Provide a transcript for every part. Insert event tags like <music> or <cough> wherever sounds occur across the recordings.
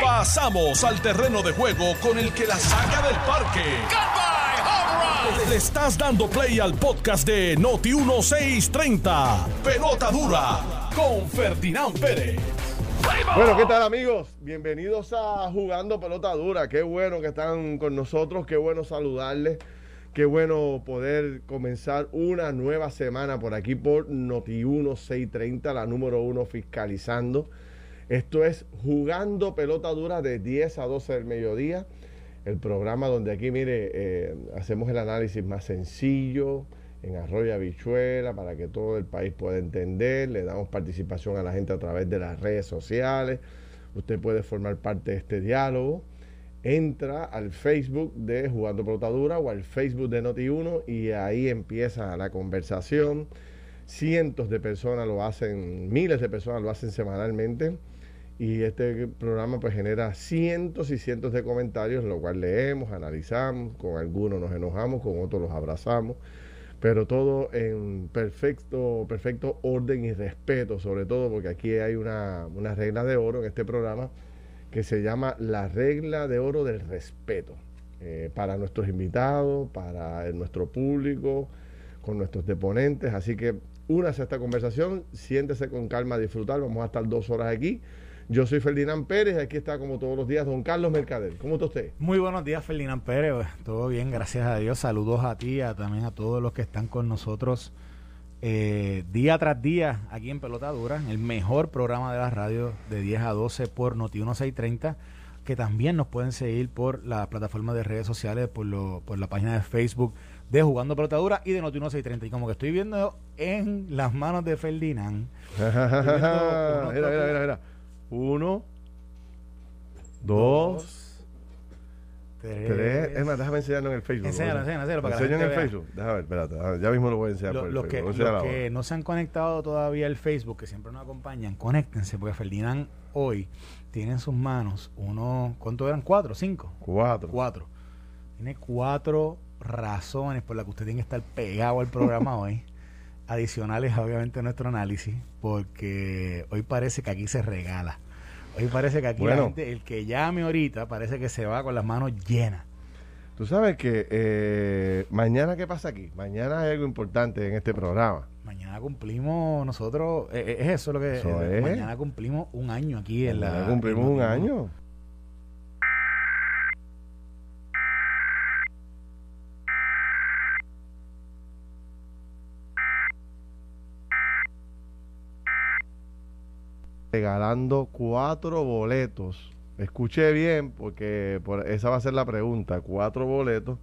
Pasamos al terreno de juego con el que la saca del parque. Le estás dando play al podcast de Noti 1630. Pelota dura con Ferdinand Pérez. Bueno, ¿qué tal amigos? Bienvenidos a Jugando Pelota Dura. Qué bueno que están con nosotros, qué bueno saludarles, qué bueno poder comenzar una nueva semana por aquí por Noti 1630, la número uno fiscalizando. Esto es Jugando Pelota Dura de 10 a 12 del mediodía. El programa donde aquí, mire, eh, hacemos el análisis más sencillo, en Arroyo Habichuela, para que todo el país pueda entender. Le damos participación a la gente a través de las redes sociales. Usted puede formar parte de este diálogo. Entra al Facebook de Jugando Pelota Dura o al Facebook de Noti1 y ahí empieza la conversación. Cientos de personas lo hacen, miles de personas lo hacen semanalmente y este programa pues genera cientos y cientos de comentarios, lo cual leemos, analizamos, con algunos nos enojamos, con otros los abrazamos, pero todo en perfecto, perfecto orden y respeto, sobre todo porque aquí hay una, regla de oro en este programa que se llama la regla de oro del respeto eh, para nuestros invitados, para nuestro público, con nuestros deponentes, así que únase a esta conversación, siéntese con calma a disfrutar, vamos a estar dos horas aquí. Yo soy Ferdinand Pérez, aquí está como todos los días don Carlos Mercader. ¿Cómo está usted? Muy buenos días, Ferdinand Pérez. Todo bien, gracias a Dios. Saludos a ti, a, también a todos los que están con nosotros eh, día tras día aquí en Pelota Dura, el mejor programa de la radio de 10 a 12 por Noti 1630, que también nos pueden seguir por la plataforma de redes sociales, por, lo, por la página de Facebook de Jugando Pelota Dura y de Noti 1630. Y como que estoy viendo en las manos de Ferdinand. <laughs> mira, mira, mira, mira. Uno, dos, tres. tres. Es más, déjame enseñarlo en el Facebook. Enséñalo, ¿no? enséñalo, enséñalo para Enseño en el vea. Facebook. Déjame ver, espérate. Ya mismo lo voy a enseñar Lo- por el los que, Facebook. los que no se han conectado todavía al Facebook, que siempre nos acompañan, conéctense, porque Ferdinand hoy tiene en sus manos uno, ¿cuánto eran? ¿Cuatro? ¿Cinco? Cuatro. Cuatro. Tiene cuatro razones por las que usted tiene que estar pegado al programa <laughs> hoy, adicionales obviamente a nuestro análisis, porque hoy parece que aquí se regala. Hoy parece que aquí la gente, el que llame ahorita, parece que se va con las manos llenas. Tú sabes que eh, mañana, ¿qué pasa aquí? Mañana hay algo importante en este programa. Mañana cumplimos nosotros, eh, eh, es eso lo que Eso es. mañana cumplimos un año aquí en la cumplimos en un Noti1. año. Regalando cuatro boletos. Escuché bien, porque por- esa va a ser la pregunta. Cuatro boletos.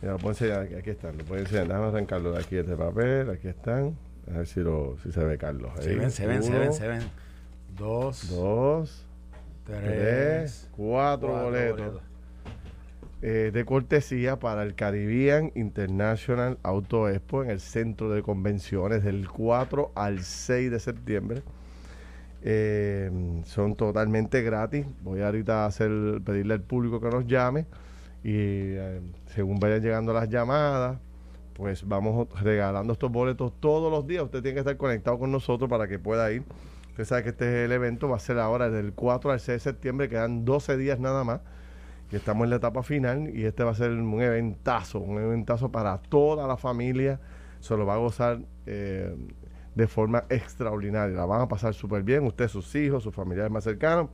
Mira, lo puedo enseñar aquí, aquí están. Lo puedo enseñar. Déjame arrancarlo de aquí, este papel. Aquí están. A ver si, lo, si se ve Carlos. Se ven, se ven, se ven, se ven. Dos, Dos, tres, tres, cuatro, cuatro boletos. eh, de cortesía para el Caribbean International Auto Expo en el centro de convenciones del 4 al 6 de septiembre. Eh, son totalmente gratis. Voy ahorita a hacer, pedirle al público que nos llame y eh, según vayan llegando las llamadas, pues vamos regalando estos boletos todos los días. Usted tiene que estar conectado con nosotros para que pueda ir. Usted sabe que este es el evento, va a ser ahora del 4 al 6 de septiembre, quedan 12 días nada más. Y estamos en la etapa final y este va a ser un eventazo, un eventazo para toda la familia. Se lo va a gozar eh, de forma extraordinaria. La van a pasar súper bien, usted, sus hijos, sus familiares más cercanos.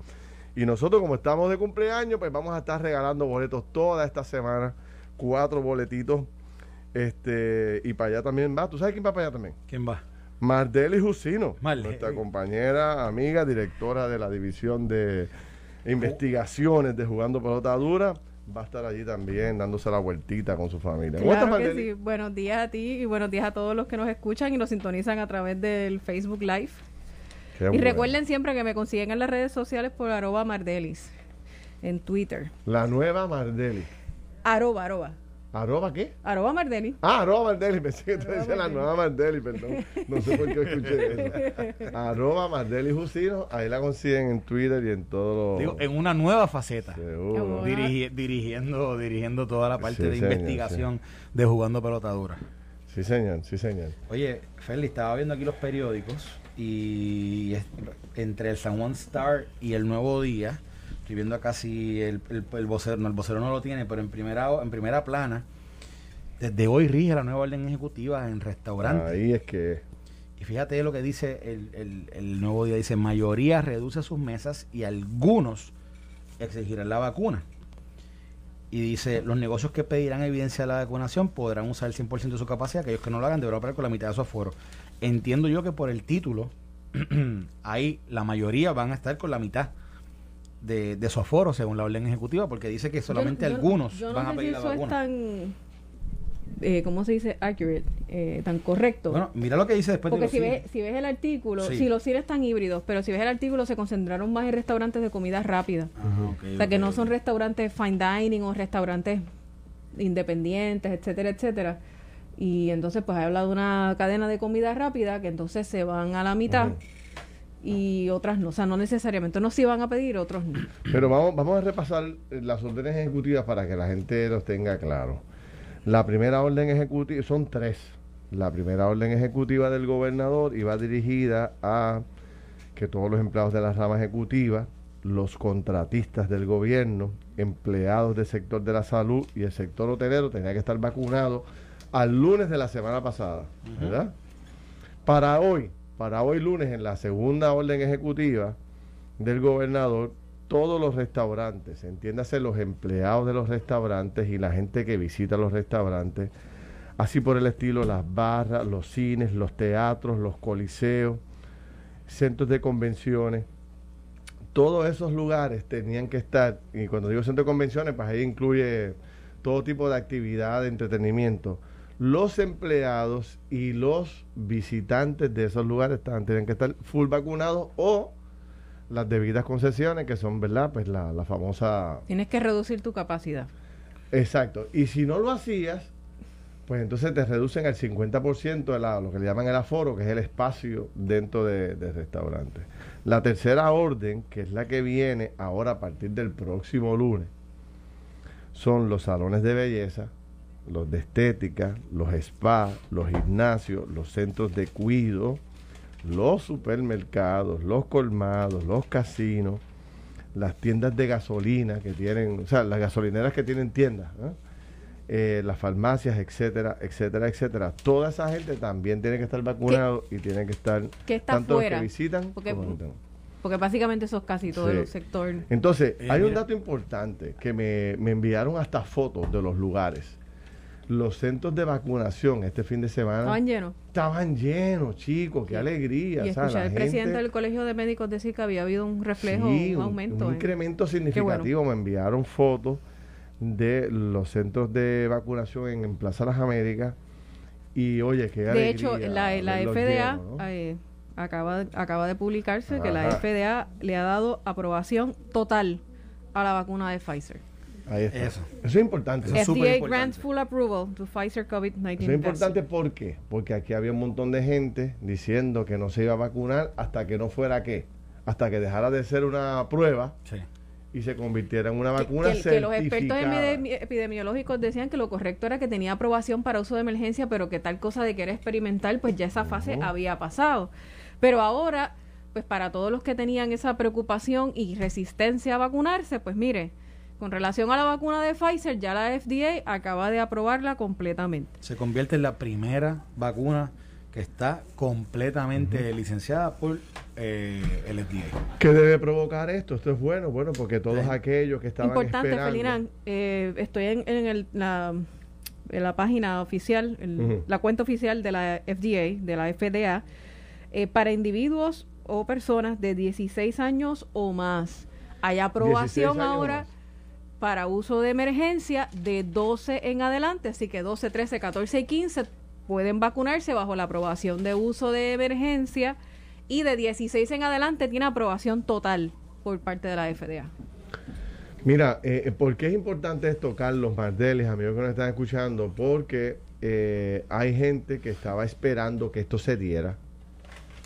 Y nosotros, como estamos de cumpleaños, pues vamos a estar regalando boletos toda esta semana. Cuatro boletitos. Este, y para allá también va. ¿Tú sabes quién va para allá también? ¿Quién va? Mardeli Jusino, Marley. nuestra compañera, amiga, directora de la división de investigaciones de Jugando Pelota Dura, va a estar allí también dándose la vueltita con su familia. ¿Cómo estás, Claro que sí. Buenos días a ti y buenos días a todos los que nos escuchan y nos sintonizan a través del Facebook Live. Qué Y bueno. recuerden siempre que me consiguen en las redes sociales por arroba mardelis en Twitter. La nueva Mardeli. Arroba, arroba. ¿Arroba qué? Arroba Mardeli. Ah, arroba Mardeli, <laughs> pensé que te decía la nueva Mardeli, perdón. No sé por qué escuché eso. <laughs> Arroba Mardeli Jusino, ahí la consiguen en Twitter y en todo lo... Digo, en una nueva faceta. Seguro. Qué Dirigi- dirigiendo, dirigiendo toda la parte Sí, de señor, investigación de jugando pelotadura. Sí, señor, sí, señor. Oye, Feli, estaba viendo aquí los periódicos y entre el San Juan Star y el Nuevo Día, estoy viendo acá si el, el, vocero, no, el vocero no lo tiene, pero en primera, en primera plana, desde hoy rige la nueva orden ejecutiva en restaurantes. Ahí es que... Y fíjate lo que dice el, el, nuevo día, dice, mayoría reduce sus mesas y algunos exigirán la vacuna. Y dice, los negocios que pedirán evidencia de la vacunación podrán usar el 100% de su capacidad, aquellos que no lo hagan deberán operar con la mitad de su aforo. Entiendo yo que por el título, <clears throat> ahí la mayoría van a estar con la mitad de, su aforo, según la orden ejecutiva, porque dice que solamente algunos van a pedir la vacuna eh, ¿cómo se dice? Accurate, eh, tan correcto. Bueno, mira lo que dice después Porque si, ves, si ves el artículo, si los cines están híbridos, pero si ves el artículo se concentraron más en restaurantes de comida rápida. o sea, que no son restaurantes fine dining o restaurantes independientes, etcétera, etcétera. Y entonces pues ha hablado de una cadena de comida rápida que entonces se van a la mitad. Y otras no, o sea, no necesariamente, no sí van a pedir, otros no. Pero vamos, vamos a repasar las órdenes ejecutivas para que la gente los tenga claro. La primera orden ejecutiva, son tres. La primera orden ejecutiva del gobernador iba dirigida a que todos los empleados de la rama ejecutiva, los contratistas del gobierno, empleados del sector de la salud y el sector hotelero tenían que estar vacunados al lunes de la semana pasada, ¿verdad? Para hoy, para hoy lunes, en la segunda orden ejecutiva del gobernador, todos los restaurantes, entiéndase los empleados de los restaurantes y la gente que visita los restaurantes, así por el estilo las barras, los cines, los teatros, los coliseos, centros de convenciones, todos esos lugares tenían que estar, y cuando digo centro de convenciones, pues ahí incluye todo tipo de actividad de entretenimiento. Los empleados y los visitantes de esos lugares tenían que estar full vacunados o las debidas concesiones, que son, ¿verdad? Pues la, la famosa... Tienes que reducir tu capacidad. Exacto. Y si no lo hacías, pues entonces te reducen al 50% de la, lo que le llaman el aforo, que es el espacio dentro del de restaurante. La tercera orden, que es la que viene ahora a partir del próximo lunes, son los salones de belleza, los de estética, los spas, los gimnasios, los centros de cuido, los supermercados, los colmados, los casinos, las tiendas de gasolina que tienen, o sea, las gasolineras que tienen tiendas, eh, las farmacias, etcétera, etcétera, etcétera. Toda esa gente también tiene que estar vacunado y tiene que estar que está tanto los que visitan porque, porque básicamente eso es casi todo el sector. Entonces, hay un dato importante que me, me enviaron hasta fotos de los lugares los centros de vacunación este fin de semana estaban llenos. Estaban llenos, chicos, qué alegría. Y escuchar al presidente del Colegio de Médicos decir que había habido un reflejo, un aumento. Un incremento significativo. Me enviaron fotos de los centros de vacunación en, Plaza Las Américas. Y oye, qué alegría. De hecho, la, FDA eh, acaba, acaba de publicarse que la FDA le ha dado aprobación total a la vacuna de Pfizer. Ahí está. Eso. Eso es importante. Eso FDA grants full approval to Pfizer COVID-19 Eso es importante ¿por qué? Porque aquí había un montón de gente diciendo que no se iba a vacunar hasta que no fuera qué, hasta que dejara de ser una prueba. y se convirtiera en una vacuna que, que, los expertos epidemiológicos decían que lo correcto era que tenía aprobación para uso de emergencia, pero que tal cosa de que era experimental, pues ya esa fase había pasado. Pero ahora, pues para todos los que tenían esa preocupación y resistencia a vacunarse, pues mire, con relación a la vacuna de Pfizer, ya la FDA acaba de aprobarla completamente. Se convierte en la primera vacuna que está completamente licenciada por eh, el FDA. ¿Qué debe provocar esto? Esto es bueno, bueno, porque todos aquellos que estaban Importante, esperando... eh, estoy en, el, la, en la página oficial, la cuenta oficial de la FDA, de la FDA, eh, para individuos o personas de 16 años o más. Hay aprobación ahora para uso de emergencia de 12 en adelante, así que 12, 13, 14 y 15 pueden vacunarse bajo la aprobación de uso de emergencia y de 16 en adelante tiene aprobación total por parte de la FDA. Mira, eh, eh, ¿por qué es importante esto, Carlos Mardeles, amigos que nos están escuchando? Porque eh, hay gente que estaba esperando que esto se diera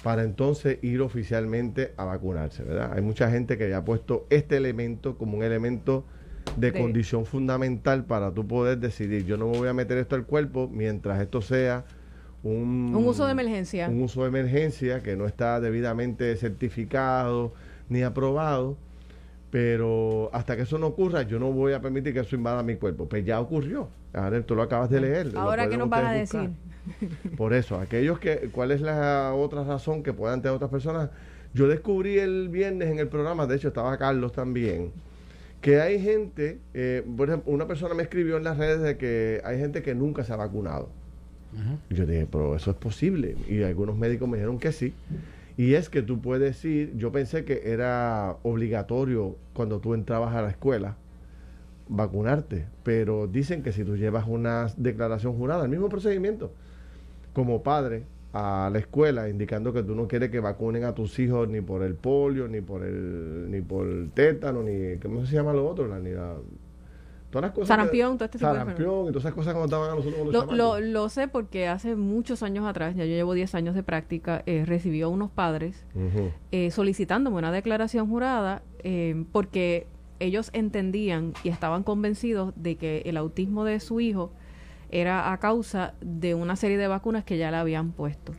para entonces ir oficialmente a vacunarse, ¿verdad? Hay mucha gente que ya ha puesto este elemento como un elemento de, condición fundamental para tú poder decidir, yo no me voy a meter esto al cuerpo mientras esto sea un, uso de emergencia. Un uso de emergencia que no está debidamente certificado ni aprobado. Pero hasta que eso no ocurra, yo no voy a permitir que eso invada mi cuerpo. Pues ya ocurrió. Ahora tú lo acabas de leer. Ahora, ¿qué nos van a decir? Por eso, aquellos que, ¿cuál es la otra razón que puedan tener otras personas? Yo descubrí el viernes en el programa, de hecho estaba Carlos también, que hay gente, eh, por ejemplo, una persona me escribió en las redes de que hay gente que nunca se ha vacunado. Yo dije, pero eso es posible. Y algunos médicos me dijeron que sí. Y es que tú puedes ir, yo pensé que era obligatorio cuando tú entrabas a la escuela vacunarte, pero dicen que si tú llevas una declaración jurada, el mismo procedimiento, como padre a la escuela indicando que tú no quieres que vacunen a tus hijos ni por el polio, ni por el ni por el tétano, ni ¿cómo se llama lo otro? La, ni la, todas las cosas sarampión, todo este sarampión y todas esas cosas a nosotros lo, lo, lo, sé porque hace muchos años atrás, ya yo llevo 10 años de práctica, eh, recibí a unos padres eh, solicitándome una declaración jurada eh, porque ellos entendían y estaban convencidos de que el autismo de su hijo era a causa de una serie de vacunas que ya le habían puesto.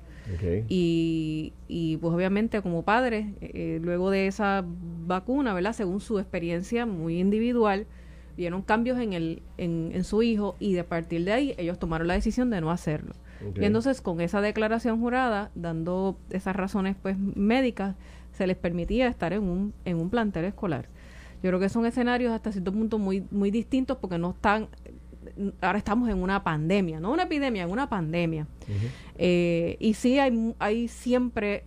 Y, y, pues obviamente como padres, eh, luego de esa vacuna, ¿verdad? Según su experiencia muy individual, vieron cambios en, el, en, en su hijo y de partir de ahí ellos tomaron la decisión de no hacerlo. Y entonces con esa declaración jurada, dando esas razones pues médicas, se les permitía estar en un, en un plantel escolar. Yo creo que son escenarios hasta cierto punto muy, muy distintos porque no están, ahora estamos en una pandemia, no una epidemia, en una pandemia. Eh, y sí hay, hay siempre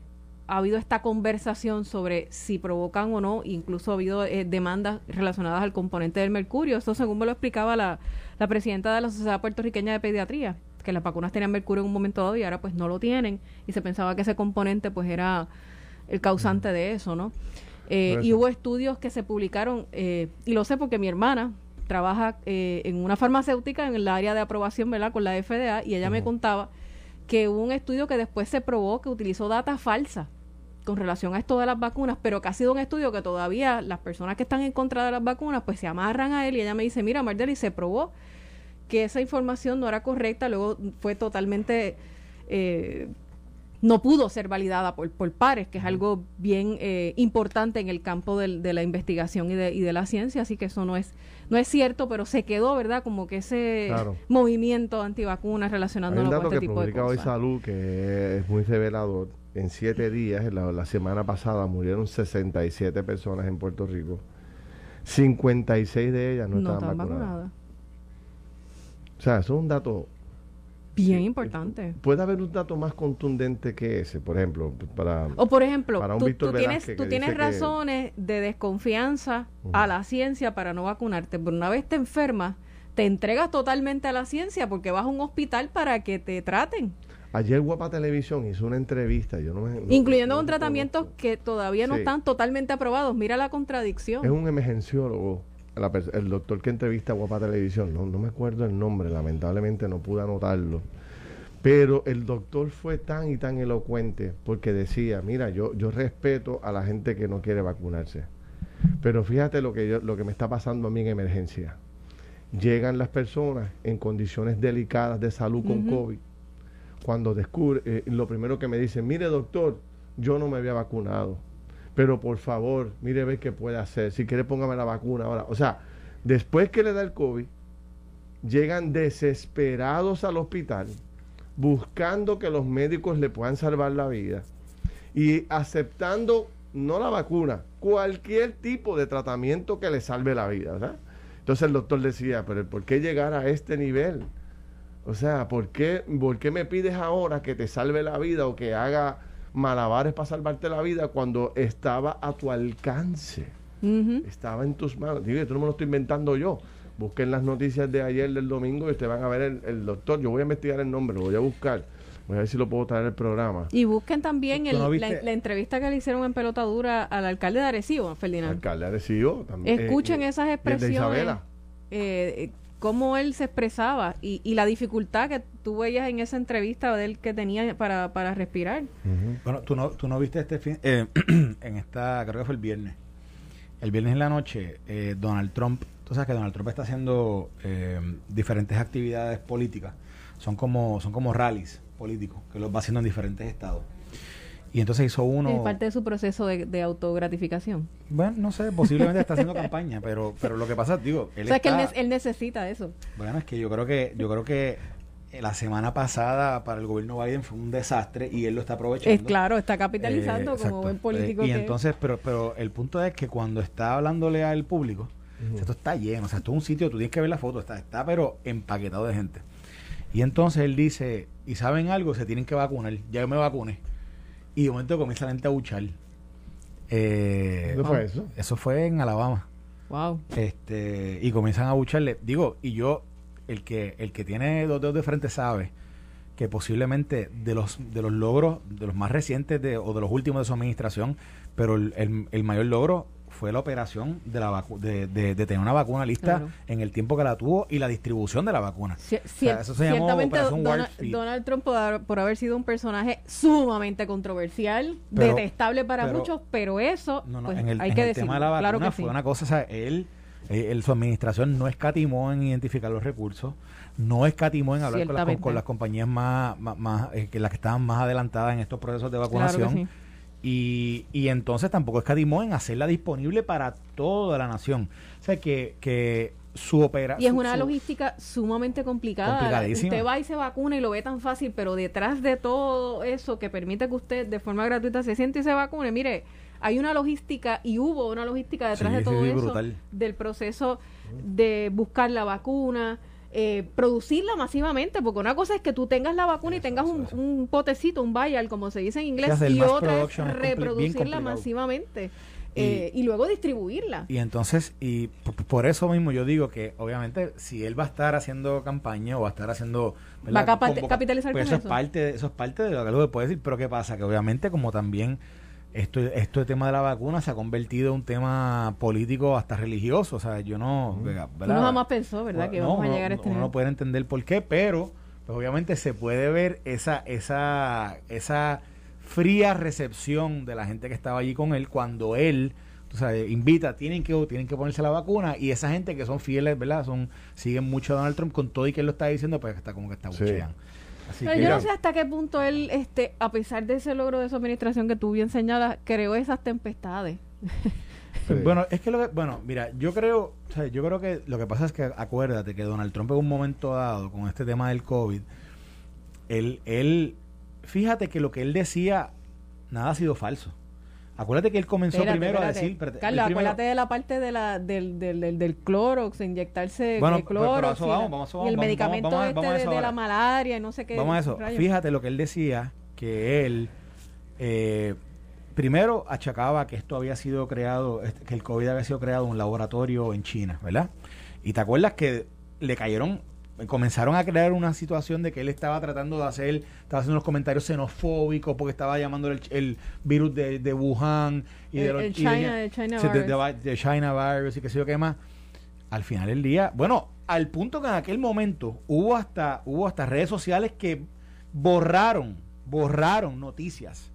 ha habido esta conversación sobre si provocan o no, incluso ha habido eh, demandas relacionadas al componente del mercurio. Eso según me lo explicaba la, la presidenta de la Sociedad Puertorriqueña de Pediatría, que las vacunas tenían mercurio en un momento dado y ahora pues no lo tienen y se pensaba que ese componente pues era el causante de eso, ¿no? Eh, y hubo estudios que se publicaron, eh, y lo sé porque mi hermana trabaja eh, en una farmacéutica en el área de aprobación, ¿verdad? Con la FDA, y ella me contaba que hubo un estudio que después se probó que utilizó data falsa con relación a esto de las vacunas, pero que ha sido un estudio que todavía las personas que están en contra de las vacunas pues se amarran a él y ella me dice, mira Mardeli, se probó que esa información no era correcta, luego fue totalmente eh, no pudo ser validada por, por pares, que es algo bien eh, importante en el campo de la investigación y de, y de, la ciencia, así que eso no es no es cierto, pero se quedó, ¿verdad? Como que ese movimiento antivacunas relacionándolo con este tipo de cosas. hoy Salud que es muy revelador. En siete días, la, la semana pasada, murieron 67 personas en Puerto Rico. 56 de ellas no, estaban vacunadas. O sea, eso es un dato Bien importante. Puede haber un dato más contundente que ese, por ejemplo, para O por ejemplo, tú, tienes, tú tienes razones de desconfianza a la ciencia para no vacunarte, pero una vez te enfermas, te entregas totalmente a la ciencia porque vas a un hospital para que te traten. Ayer Guapa Televisión hizo una entrevista, yo no me, incluyendo con tratamientos que todavía no están totalmente aprobados. Mira la contradicción. Es un emergenciólogo, el doctor que entrevista a Guapa Televisión, no, no me acuerdo el nombre, lamentablemente no pude anotarlo. Pero el doctor fue tan y tan elocuente porque decía, mira, yo, yo respeto a la gente que no quiere vacunarse. Pero fíjate lo que, yo, lo que me está pasando a mí en emergencia. Llegan las personas en condiciones delicadas de salud con COVID. Cuando descubre, eh, lo primero que me dicen, mire doctor, yo no me había vacunado pero por favor, mire, ve qué puede hacer. Si quiere, póngame la vacuna ahora. O sea, después que le da el COVID, llegan desesperados al hospital, buscando que los médicos le puedan salvar la vida y aceptando no la vacuna, cualquier tipo de tratamiento que le salve la vida, ¿verdad? Entonces el doctor decía, pero ¿por qué llegar a este nivel? O sea, ¿por qué, ¿por qué me pides ahora que te salve la vida o que haga malabares para salvarte la vida cuando estaba a tu alcance. Estaba en tus manos. Digo, esto no me lo estoy inventando yo. Busquen las noticias de ayer del domingo y ustedes van a ver el, doctor. Yo voy a investigar el nombre, lo voy a buscar. Voy a ver si lo puedo traer el programa. Y busquen también la, entrevista que le hicieron en pelota dura al alcalde de Arecibo, Ferdinand. Alcalde de Arecibo también. Escuchen eh, esas expresiones. Eh, cómo él se expresaba y, y, la dificultad que tú veías en esa entrevista de él que tenía para, para respirar. Bueno, tú no, tú no viste este fin, eh, <clears throat> en esta, creo que fue el viernes. El viernes en la noche, eh, Donald Trump, tú sabes que Donald Trump está haciendo eh, diferentes actividades políticas son como, son como rallies políticos que los va haciendo en diferentes estados. Y entonces hizo uno. Es parte de su proceso de, autogratificación. Bueno, no sé, posiblemente está haciendo <laughs> campaña, pero, pero lo que pasa, digo, él o sea, es que él, necesita eso. Bueno, es que yo creo que, yo creo que la semana pasada para el gobierno Biden fue un desastre y él lo está aprovechando. Es claro, está capitalizando eh, como buen político. y entonces, pero, pero el punto es que cuando está hablándole al público, esto está lleno, o sea, esto es un sitio, tú tienes que ver la foto, está, está pero empaquetado de gente. Y entonces él dice, ¿y saben algo? Se tienen que vacunar. Ya yo me vacuné. Y de momento comienza la gente a buchar. Eh, ¿Dónde fue eso? Eso fue en Alabama. Wow. Este, y comienzan a bucharle. Digo, y yo, el que, el que tiene dos dedos de frente sabe que posiblemente de los, de los logros, de los más recientes de, o de los últimos de su administración, pero el, el mayor logro fue la operación de, la de, de, tener una vacuna lista en el tiempo que la tuvo y la distribución de la vacuna. eso se llamó Donald, Trump por haber, sido un personaje sumamente controversial, detestable para muchos, pero eso pues, en el, hay que el tema de la vacuna fue una cosa, o sea, él, eh, su administración no escatimó en identificar los recursos, no escatimó en hablar con las, compañías más, más, eh, que las que estaban más adelantadas en estos procesos de vacunación. Y, y entonces tampoco escatimó en hacerla disponible para toda la nación. O sea, que, que su operación. Y es una logística sumamente complicada. Usted va y se vacuna y lo ve tan fácil, pero detrás de todo eso que permite que usted de forma gratuita se siente y se vacune, mire, hay una logística y hubo una logística detrás de todo eso del proceso de buscar la vacuna, eh, producirla masivamente, porque una cosa es que tú tengas la vacuna y tengas un, potecito, un vial, como se dice en inglés, y otra es reproducirla masivamente. Eh, y, luego distribuirla. Y entonces, y por eso mismo yo digo que obviamente si él va a estar haciendo campaña o va a estar haciendo... Va a capitalizar pues eso. Es parte, eso es parte de lo que puede decir, pero ¿qué pasa? Que obviamente como también esto, esto el tema de la vacuna se ha convertido en un tema político hasta religioso. O sea, yo no. ¿verdad? Uno jamás pensó, ¿verdad? que vamos a llegar a este Uno no puede entender por qué, pero pues obviamente se puede ver esa, esa, esa fría recepción de la gente que estaba allí con él cuando él o sea, invita, tienen que, tienen que ponerse la vacuna y esa gente que son fieles, ¿verdad? Son, siguen mucho a Donald Trump con todo y que él lo está diciendo, pues está como que está bucheando yo no sé hasta qué punto él, este, a pesar de ese logro de su administración que tú bien señalas, creó esas tempestades. <laughs> Bueno, es que lo que, bueno, mira, yo creo, o sea, yo creo que lo que pasa es que acuérdate que Donald Trump en un momento dado con este tema del COVID, él, él, fíjate que lo que él decía, nada ha sido falso. Acuérdate que él comenzó primero a decir. Carlos, acuérdate de la parte de la, del, del, del, del Clorox, inyectarse bueno, Clorox. y, el medicamento este de, la malaria y no sé qué. Vamos a eso. Fíjate lo que él decía, que él. Eh, primero achacaba que esto había sido creado, este, que el COVID había sido creado en un laboratorio en China, ¿verdad? Y te acuerdas que le cayeron comenzaron a crear una situación de que él estaba tratando de hacer, estaba haciendo unos comentarios xenofóbicos porque estaba llamando el, virus de, de, Wuhan y de, los, China, de, China virus. de, China virus y qué sé yo qué más. Al final del día, bueno, al punto que en aquel momento hubo hasta, hubo hasta redes sociales que borraron, borraron noticias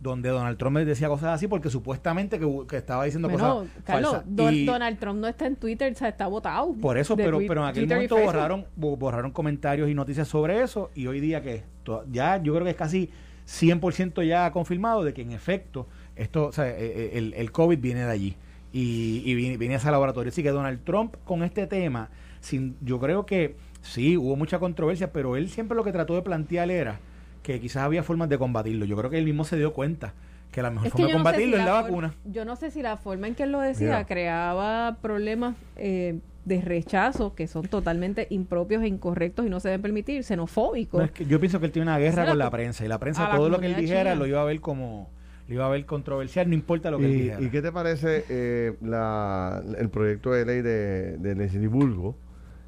donde Donald Trump decía cosas así porque supuestamente que, estaba diciendo cosas Carlos, Donald Trump no está en Twitter, o sea, está votado. Por eso, pero, pero en aquel momento borraron, borraron comentarios y noticias sobre eso y hoy día que ya yo creo que es casi 100% ya confirmado de que en efecto esto, o sea, e, e, el, el COVID viene de allí y, y viene, viene, a ese laboratorio. Así que Donald Trump con este tema, sin, yo creo que sí, hubo mucha controversia, pero él siempre lo que trató de plantear era que quizás había formas de combatirlo. Yo creo que él mismo se dio cuenta que la mejor forma de combatirlo es la, vacuna. Yo no sé si la forma en que él lo decía creaba problemas eh, de rechazo que son totalmente impropios e incorrectos y no se deben permitir, xenofóbicos. yo pienso que él tiene una guerra con la prensa y la prensa todo lo que él dijera lo iba a ver como lo iba a ver controversial, no importa lo que él dijera. ¿Y qué te parece eh, la, el proyecto de ley de, de Leslie Bulgo,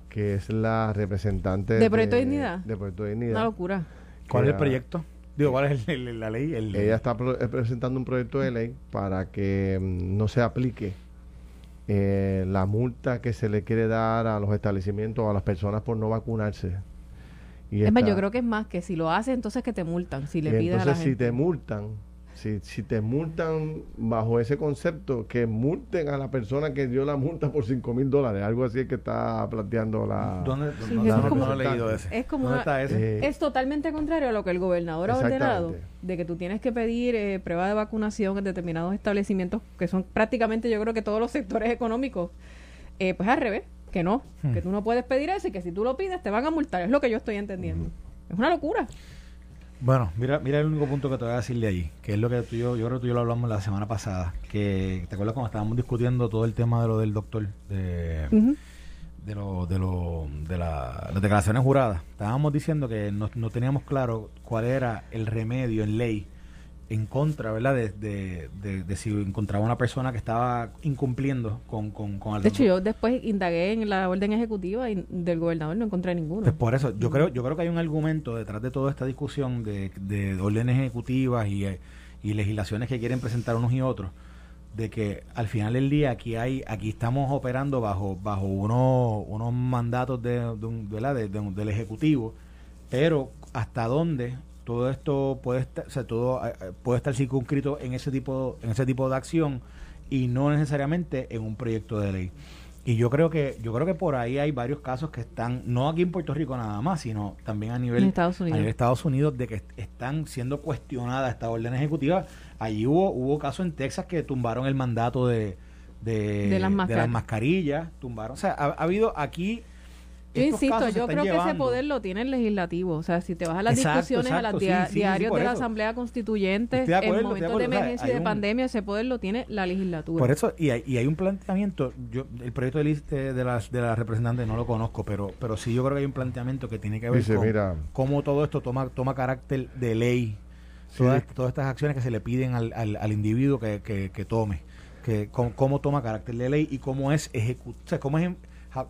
que es la representante de Proyecto de Dignidad? De Proyecto de Dignidad. Una locura. ¿Cuál es el proyecto? Digo, ¿cuál es la ley? Ella está eh, presentando un proyecto de ley para que mm, no se aplique eh, la multa que se le quiere dar a los establecimientos o a las personas por no vacunarse. Y es más, yo creo que es más que si lo haces, entonces que te multan. Si le pides entonces, si te multan, Si, si te multan bajo ese concepto, que multen a la persona que dio la multa por 5 mil dólares. Algo así es que está planteando la. ¿Dónde? es como, leído ese. Es como está ese? Eh, es totalmente contrario a lo que el gobernador ha ordenado, de que tú tienes que pedir eh, prueba de vacunación en determinados establecimientos, que son prácticamente, yo creo que todos los sectores económicos. Eh, pues al revés, que no, hmm. que tú no puedes pedir eso y que si tú lo pides te van a multar. Es lo que yo estoy entendiendo. Es una locura. Bueno, mira, mira el único punto que te voy a decir de ahí, que es lo que tú yo, yo creo que tú y yo lo hablamos la semana pasada, que te acuerdas cuando estábamos discutiendo todo el tema de lo del doctor, de, de, lo, de, lo, de las declaraciones juradas. Estábamos diciendo que no, no teníamos claro cuál era el remedio en ley en contra, ¿verdad? De, de, si encontraba una persona que estaba incumpliendo con, con, con De hecho, yo después indagué en la orden ejecutiva y del gobernador no encontré ninguno. Pues por eso, yo creo yo creo que hay un argumento detrás de toda esta discusión de, de órdenes ejecutivas y, eh, y legislaciones que quieren presentar unos y otros de que al final del día aquí hay aquí estamos operando bajo bajo unos unos mandatos de, de, del ejecutivo pero hasta dónde todo esto puede estar, o sea, todo eh, eh, puede estar circunscrito en ese tipo, en ese tipo de acción y no necesariamente en un proyecto de ley. Y yo creo que yo creo que por ahí hay varios casos que están no aquí en Puerto Rico nada más, sino también a nivel Estados Unidos, a nivel Estados Unidos de que están siendo cuestionadas esta orden ejecutiva. Allí hubo hubo casos en Texas que tumbaron el mandato de de, las, mascarillas, tumbaron, o sea, ha habido aquí yo insisto, yo creo que ese poder lo tiene el legislativo. O sea, si te vas a las discusiones, a los diarios de la Asamblea Constituyente, en momentos de, emergencia y de pandemia, ese poder lo tiene la legislatura. Por eso, y hay, y hay un planteamiento, yo el proyecto de, de, las, de la representante no lo conozco, pero pero sí yo creo que hay un planteamiento que tiene que ver con cómo todo esto toma, toma carácter de ley. todas, estas acciones que se le piden al, al, individuo que, que, tome que cómo, toma carácter de ley y cómo es ejecutar, cómo es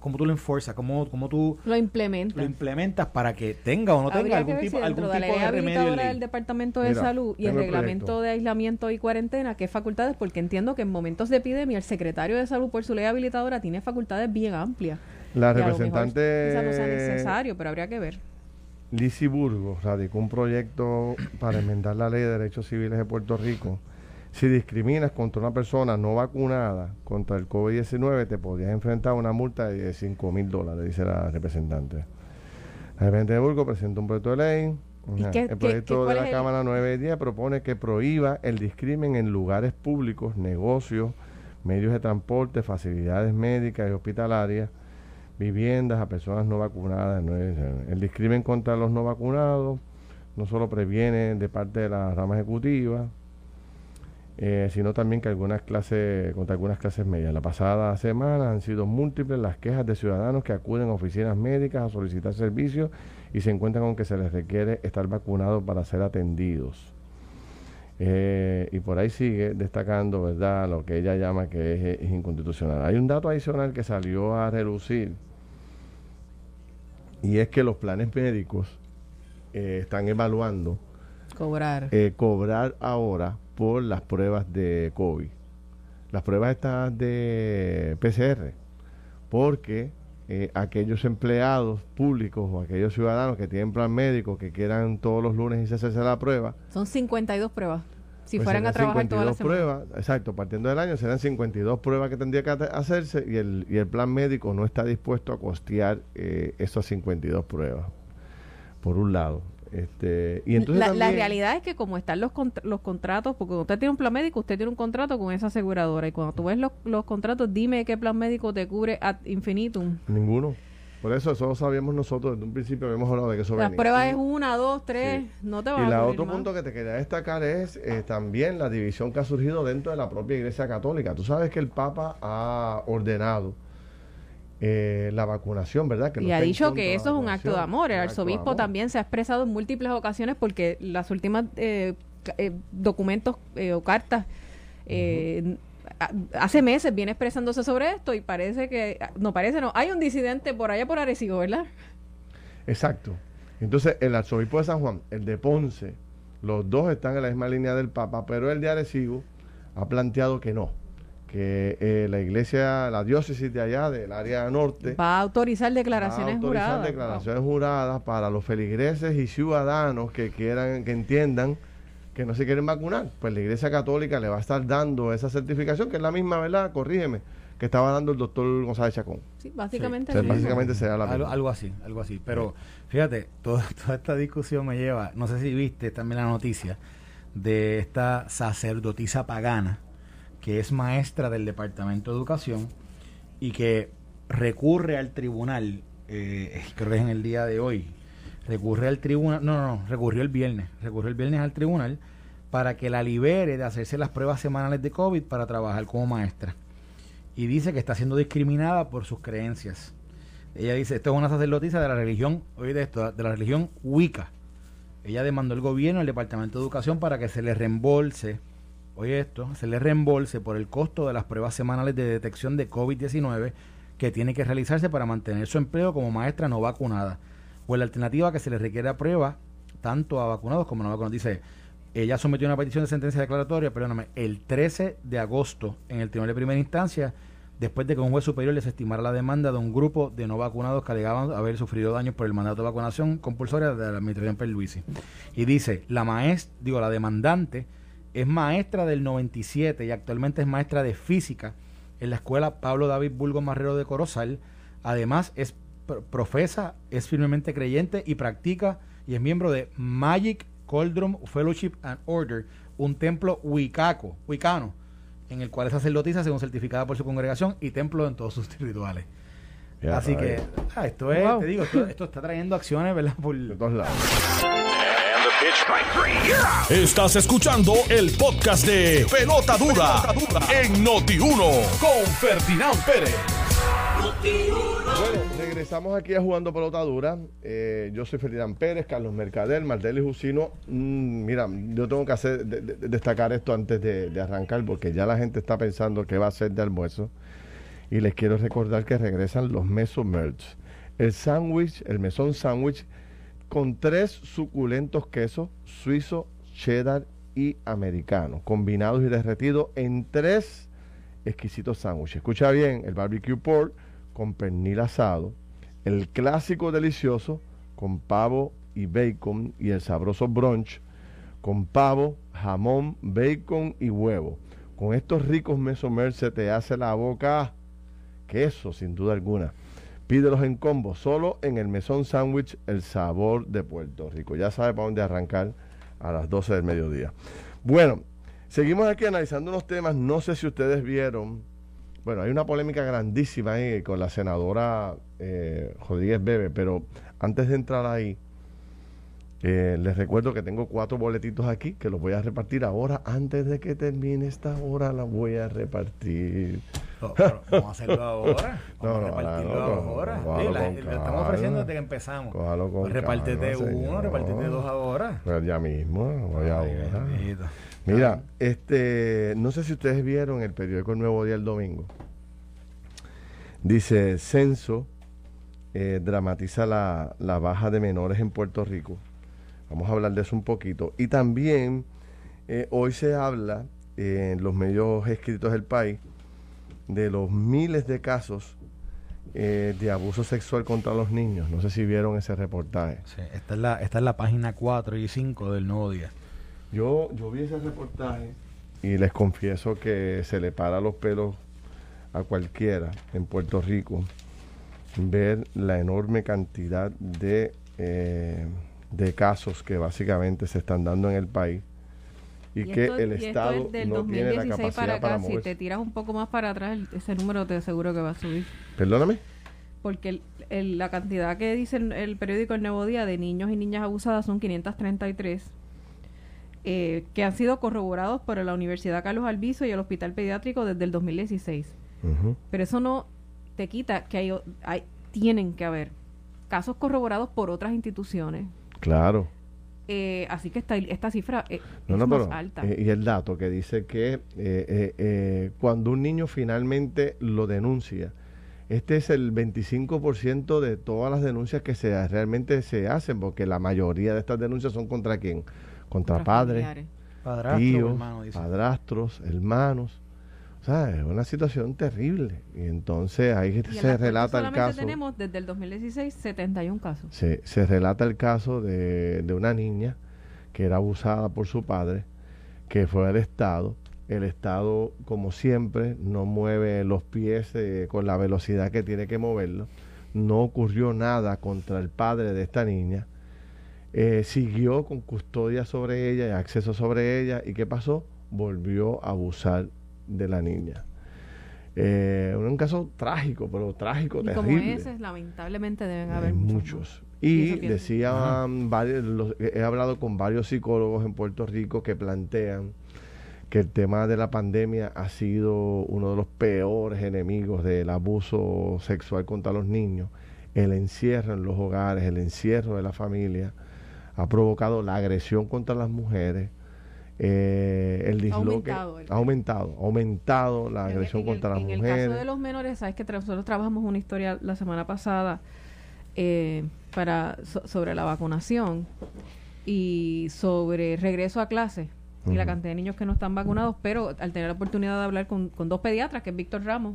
cómo tú lo enforzas, cómo, cómo tú lo implementas. lo implementas para que tenga o no tenga algún tipo, si algún de, la remedio del Departamento de Salud y el reglamento de aislamiento y cuarentena, ¿qué facultades? Porque entiendo que en momentos de epidemia el secretario de Salud por su ley habilitadora tiene facultades bien amplias. La representante... no sea necesario, pero habría que ver. Lizy Burgos radicó un proyecto para enmendar la ley de derechos civiles de Puerto Rico si discriminas contra una persona no vacunada contra el COVID-19, te podrías enfrentar a una multa de 5 mil dólares, dice la representante. La representante de Burgos presenta un proyecto de ley. el proyecto de la Cámara 910 propone que prohíba el discrimen en lugares públicos, negocios, medios de transporte, facilidades médicas y hospitalarias, viviendas a personas no vacunadas. El discrimen contra los no vacunados no solo previene de parte de la rama ejecutiva, eh, sino también que algunas clases, contra algunas clases medias. La pasada semana han sido múltiples las quejas de ciudadanos que acuden a oficinas médicas a solicitar servicios y se encuentran con que se les requiere estar vacunados para ser atendidos. Eh, y por ahí sigue destacando, ¿verdad?, lo que ella llama que es, inconstitucional. Hay un dato adicional que salió a relucir y es que los planes médicos eh, están evaluando cobrar, cobrar ahora por las pruebas de COVID. Las pruebas estas de PCR, porque eh, aquellos empleados públicos o aquellos ciudadanos que tienen plan médico que quieran todos los lunes y hacerse la prueba. Son 52 pruebas. Si pues fueran a trabajar todas las pruebas, exacto, partiendo del año serán 52 pruebas que tendría que hacerse y el, y el plan médico no está dispuesto a costear eh, esas 52 pruebas, por un lado. Este, y entonces la, realidad es que como están los, los contratos, porque usted tiene un plan médico, usted tiene un contrato con esa aseguradora y cuando tú ves los, los contratos, dime qué plan médico te cubre ad infinitum. Ninguno. Por eso, eso lo sabíamos nosotros desde un principio, habíamos hablado de que eso La prueba es una, dos, tres, no te va y a Y el otro punto que te quería destacar es eh, también la división que ha surgido dentro de la propia Iglesia Católica. Tú sabes que el Papa ha ordenado eh, la vacunación, ¿verdad? Que y ha dicho que eso es un acto de amor. El arzobispo también se ha expresado en múltiples ocasiones porque las últimas eh, eh, documentos o cartas hace meses viene expresándose sobre esto y parece que, no parece, no, hay un disidente por allá por Arecibo, ¿verdad? Exacto. Entonces, el arzobispo de San Juan, el de Ponce, los dos están en la misma línea del Papa, pero el de Arecibo ha planteado que no, que eh, la iglesia, la diócesis de allá, del área norte, va a autorizar declaraciones va a autorizar declaraciones juradas para los feligreses y ciudadanos que quieran, que entiendan que no se quieren vacunar, pues la Iglesia Católica le va a estar dando esa certificación, que es la misma, ¿verdad? Corrígeme, que estaba dando el doctor González Chacón. Sí, básicamente. básicamente será la misma. Algo, así, algo así. Pero fíjate, toda, <laughs> toda esta discusión me lleva, no sé si viste también la noticia de esta sacerdotisa pagana, que es maestra del Departamento de Educación y que recurre al tribunal, eh, <laughs> creo que es en el día de hoy, recurre al tribunal, no, no, no, recurrió el viernes, recurrió el viernes al tribunal para que la libere de hacerse las pruebas semanales de COVID para trabajar como maestra. Y dice que está siendo discriminada por sus creencias. Ella dice, esto es una sacerdotisa de la religión, oye de esto, de la religión Wicca. Ella demandó al gobierno, al Departamento de Educación, para que se le reembolse, oye esto, se le reembolse por el costo de las pruebas semanales de detección de COVID-19 que tiene que realizarse para mantener su empleo como maestra no vacunada. O la alternativa que se le requiere prueba tanto a vacunados como no vacunados. Dice, ella sometió una petición de sentencia declaratoria, perdóname, el 13 de agosto en el tribunal de primera instancia, después de que un juez superior desestimara la demanda de un grupo de no vacunados que alegaban haber sufrido daños por el mandato de vacunación compulsoria de la administración Perluisi. Y dice, la maestra, digo, la demandante es maestra del 97 y actualmente es maestra de física en la escuela Pablo David Bulgo Marrero de Corozal. Además, es profesa, es firmemente creyente y practica y es miembro de Magic Coldrum Fellowship and Order, un templo huicaco, huicano, en el cual es sacerdotisa según certificada por su congregación y templo en todos sus <laughs> rituales. Así que ah, esto es, te digo, esto, está trayendo acciones, ¿verdad? Por todos lados. Estás escuchando el podcast de Pelota Dura, en Noti1 con Ferdinand Pérez. Bueno, regresamos aquí a Jugando Pelota Dura. Eh, yo soy Ferdinand Pérez, Carlos Mercader, Martel y Jusino. Mm, mira, yo tengo que hacer destacar esto antes de, arrancar porque ya la gente está pensando qué va a ser de almuerzo. Y les quiero recordar que regresan los Meso Merch. El sándwich, el mesón sándwich con tres suculentos quesos suizo, cheddar y americano, combinados y derretidos en tres exquisitos sándwiches. Escucha bien, el barbecue pork con pernil asado, el clásico delicioso con pavo y bacon y el sabroso brunch con pavo, jamón, bacon y huevo. Con estos ricos mesomer se te hace la boca queso, sin duda alguna. Pídelos en combo, solo en el Mesón Sandwich, el sabor de Puerto Rico. Ya sabe para dónde arrancar a las 12 del mediodía. Bueno, seguimos aquí analizando unos temas. No sé si ustedes vieron bueno, hay una polémica grandísima ahí con la senadora eh, Rodríguez Bebe, pero antes de entrar ahí, eh, les recuerdo que tengo cuatro boletitos aquí que los voy a repartir ahora. Antes de que termine esta hora, las voy a repartir. Vamos a hacerlo ahora. <laughs> Vamos no, a repartirlo ahora. le estamos ofreciendo desde que empezamos. Pues repártete uno, repártete dos ahora. Pues ya mismo, voy ahora. Mira, este, no sé si ustedes vieron el periódico El Nuevo Día el domingo. Dice, censo eh, dramatiza la, baja de menores en Puerto Rico. Vamos a hablar de eso un poquito. Y también eh, hoy se habla en los medios escritos del país de los miles de casos eh, de abuso sexual contra los niños. No sé si vieron ese reportaje. Sí, esta es la, esta es la página 4 y 5 del Nuevo Día. Yo, yo vi ese reportaje y les confieso que se le para los pelos a cualquiera en Puerto Rico ver la enorme cantidad de, eh, de casos que básicamente se están dando en el país y, que el Estado no tiene la capacidad para, Si te tiras un poco más para atrás, ese número te aseguro que va a subir. Perdóname. Porque la cantidad que dice el, el periódico El Nuevo Día de niños y niñas abusadas son 533 eh, que han sido corroborados por la Universidad Carlos Albizo y el Hospital Pediátrico desde el 2016. Pero eso no te quita que hay, hay, tienen que haber casos corroborados por otras instituciones. Claro. Eh, así que esta, esta cifra eh, es más alta. y el dato que dice que cuando un niño finalmente lo denuncia, este es el 25% de todas las denuncias que se realmente se hacen, porque la mayoría de estas denuncias son contra quién? contra padres, tíos, padrastros, hermanos. O sea, es una situación terrible. Y entonces ahí se relata el caso. tenemos desde el 2016 71 casos. Se, se relata el caso de, de una niña que era abusada por su padre, que fue el Estado. El Estado, como siempre, no mueve los pies eh, con la velocidad que tiene que moverlo. No ocurrió nada contra el padre de esta niña. Eh, siguió con custodia sobre ella y acceso sobre ella. ¿Y qué pasó? Volvió a abusar de la niña. Eh, un caso trágico, pero trágico, y terrible. Como ese, lamentablemente deben haber muchos. Y, decían varios, he hablado con varios psicólogos en Puerto Rico que plantean que el tema de la pandemia ha sido uno de los peores enemigos del abuso sexual contra los niños. El encierro en los hogares, el encierro de la familia, ha provocado la agresión contra las mujeres, eh, el disloque ha aumentado, ha aumentado, la agresión contra las mujeres. En el caso de los menores, sabes que nosotros trabajamos una historia la semana pasada eh, para sobre la vacunación y sobre regreso a clase y la cantidad de niños que no están vacunados, pero al tener la oportunidad de hablar con, dos pediatras, que es Víctor Ramos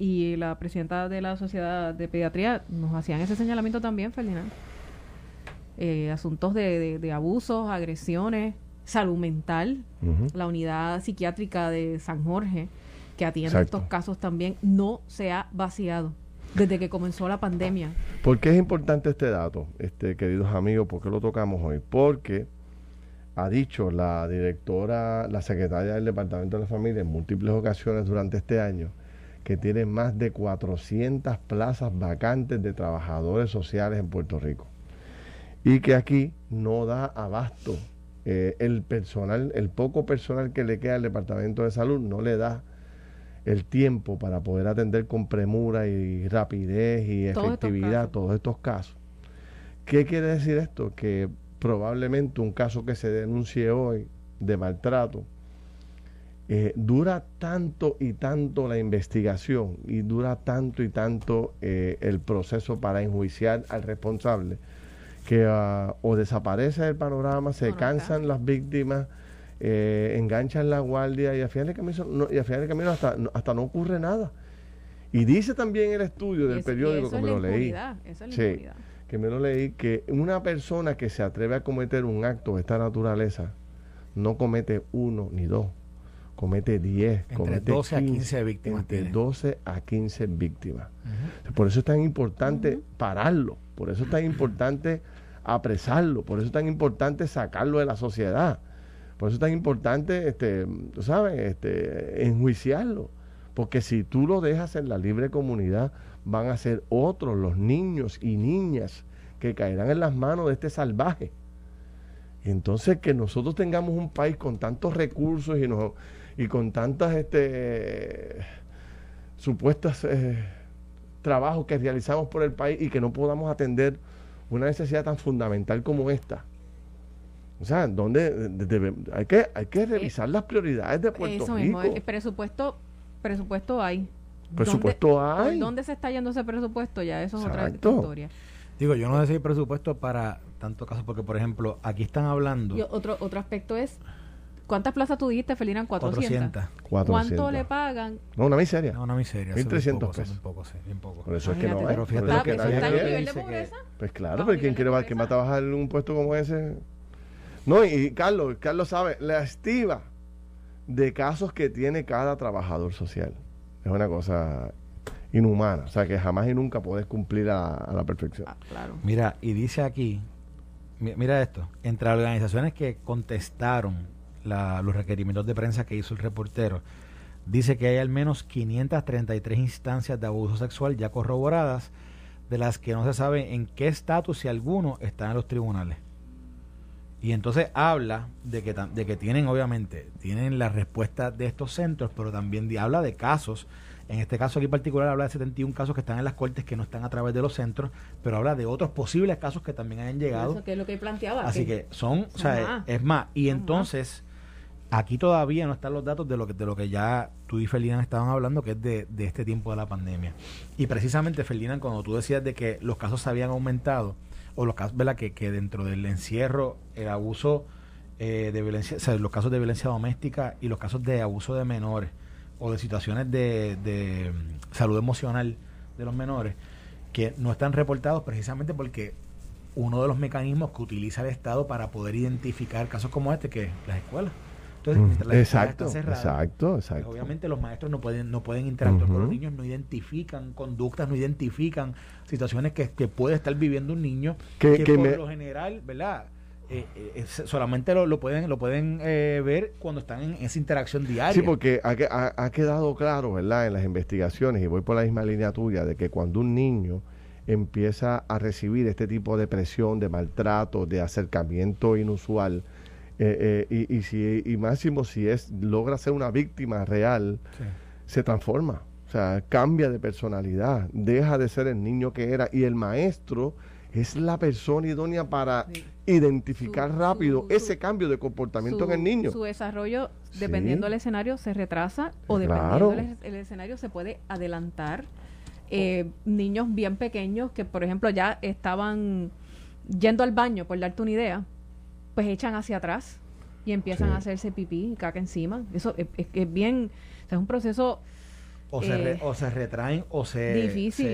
y la presidenta de la Sociedad de Pediatría, nos hacían ese señalamiento también, Ferdinand. Eh, asuntos de, de, abusos, agresiones, salud mental, la unidad psiquiátrica de San Jorge, que atiende estos casos también, no se ha vaciado desde que comenzó la pandemia. ¿Por qué es importante este dato, este, queridos amigos? ¿Por qué lo tocamos hoy? Porque ha dicho la directora, la secretaria del Departamento de la Familia en múltiples ocasiones durante este año que tiene más de 400 plazas vacantes de trabajadores sociales en Puerto Rico y que aquí no da abasto eh, el personal, el poco personal que le queda al Departamento de Salud no le da el tiempo para poder atender con premura y rapidez y efectividad todos estos casos. ¿Qué quiere decir esto? Que probablemente un caso que se denuncie hoy de maltrato eh, dura tanto y tanto la investigación y dura tanto y tanto eh, el proceso para enjuiciar al responsable que ah, o desaparece el panorama, se cansan las víctimas, eh, enganchan la guardia y al final del camino, no, y al final camino hasta, no, hasta no ocurre nada. Y dice también el estudio del periódico que me lo leí. que me lo leí, que una persona que se atreve a cometer un acto de esta naturaleza no comete uno ni dos, comete diez, comete 12 a 15 víctimas. Entre 12 a 15 víctimas. Por eso es tan importante pararlo, por eso es tan importante apresarlo, por eso es tan importante sacarlo de la sociedad. Por eso es tan importante, este, tú sabes, este, enjuiciarlo. Porque si tú lo dejas en la libre comunidad, van a ser otros los niños y niñas que caerán en las manos de este salvaje. Entonces, que nosotros tengamos un país con tantos recursos y, con tantas este, supuestas eh, trabajos que realizamos por el país y que no podamos atender una necesidad tan fundamental como esta. O sea, donde hay que hay que revisar las prioridades de Puerto eso Rico. Mismo, el presupuesto presupuesto hay. Presupuesto hay. ¿Dónde se está yendo ese presupuesto? Ya eso es otra historia. Digo, yo no sé si hay presupuesto para tantos casos porque por ejemplo, aquí están hablando. Y otro otro aspecto es ¿Cuántas plazas tú dijiste, Felina? 400. 400. ¿Cuánto le pagan? No, una miseria. No, una miseria. 1.300 pesos. Un poco, sí, un poco. Por eso es que no hay. Pero fíjate que nadie nivel de pobreza? Pues claro, pero ¿quién quiere va, quién va a trabajar en un puesto como ese? No, y Carlos, Carlos sabe, la estiva de casos que tiene cada trabajador social. Es una cosa inhumana. O sea, que jamás y nunca puedes cumplir a, la perfección. Ah, claro. Mira, y dice aquí, mira esto, entre organizaciones que contestaron los requerimientos de prensa que hizo el reportero, dice que hay al menos 533 instancias de abuso sexual ya corroboradas, de las que no se sabe en qué estatus, si alguno, están en los tribunales. Y entonces habla de que, de que tienen, obviamente, tienen la respuesta de estos centros, pero también habla de casos. En este caso aquí particular habla de 71 casos que están en las cortes que no están a través de los centros, pero habla de otros posibles casos que también hayan llegado. Eso que es lo que planteaba. Así que, son, o sea, es, más. Y entonces, Aquí todavía no están los datos de lo que, de lo que ya tú y Ferdinand estaban hablando, que es de, este tiempo de la pandemia. Y precisamente, Ferdinand, cuando tú decías de que los casos se habían aumentado, o los casos, ¿verdad? Que, dentro del encierro, el abuso eh, de violencia, o sea, los casos de violencia doméstica y los casos de abuso de menores, o de situaciones de, de mm, salud emocional de los menores, que no están reportados precisamente porque uno de los mecanismos que utiliza el Estado para poder identificar casos como este, que es las escuelas. Entonces, la exacto, exacto, pues, exacto. obviamente los maestros no pueden, no pueden interactuar con los niños, no identifican conductas, no identifican situaciones que, que puede estar viviendo un niño que, por lo general, ¿verdad? Eh, eh, solamente lo, pueden lo pueden eh, ver cuando están en esa interacción diaria. Sí, porque ha, ha, quedado claro, ¿verdad? En las investigaciones, y voy por la misma línea tuya, de que cuando un niño empieza a recibir este tipo de presión, de maltrato, de acercamiento inusual, y, y, si, y máximo si es logra ser una víctima real, se transforma. O sea, cambia de personalidad, deja de ser el niño que era, y el maestro es la persona idónea para identificar rápido ese cambio de comportamiento en el niño. Su desarrollo, dependiendo del escenario, se retrasa o dependiendo del escenario se puede adelantar. Eh, niños bien pequeños que, por ejemplo, ya estaban yendo al baño, por darte una idea, pues echan hacia atrás y empiezan a hacerse pipí y caca encima. Eso es, es, bien, es un proceso... O, se, eh, o se retraen o se... Difícil.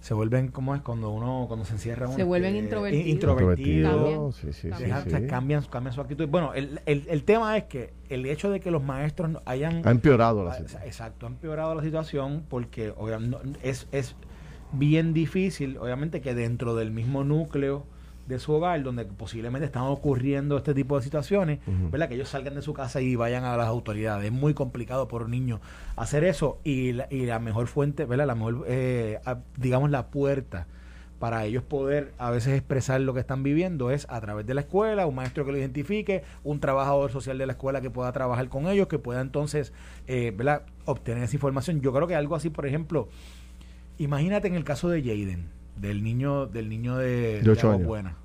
se vuelven como es cuando uno cuando se encierra se vuelven eh, introvertidos. introvertidos. Cambian, cambian, su actitud. Bueno el, el, tema es que el hecho de que los maestros hayan ha empeorado la situación. exacto ha empeorado la situación porque es es bien difícil obviamente que dentro del mismo núcleo de su hogar, donde posiblemente están ocurriendo este tipo de situaciones, ¿verdad? Que ellos salgan de su casa y vayan a las autoridades. Es muy complicado por un niño hacer eso y la, y la mejor fuente, ¿verdad? La mejor, eh, digamos, la puerta para ellos poder a veces expresar lo que están viviendo es a través de la escuela, un maestro que lo identifique, un trabajador social de la escuela que pueda trabajar con ellos, que pueda entonces eh, ¿verdad? obtener esa información. Yo creo que algo así, por ejemplo, imagínate en el caso de Jaden del niño del niño de, de, Buena.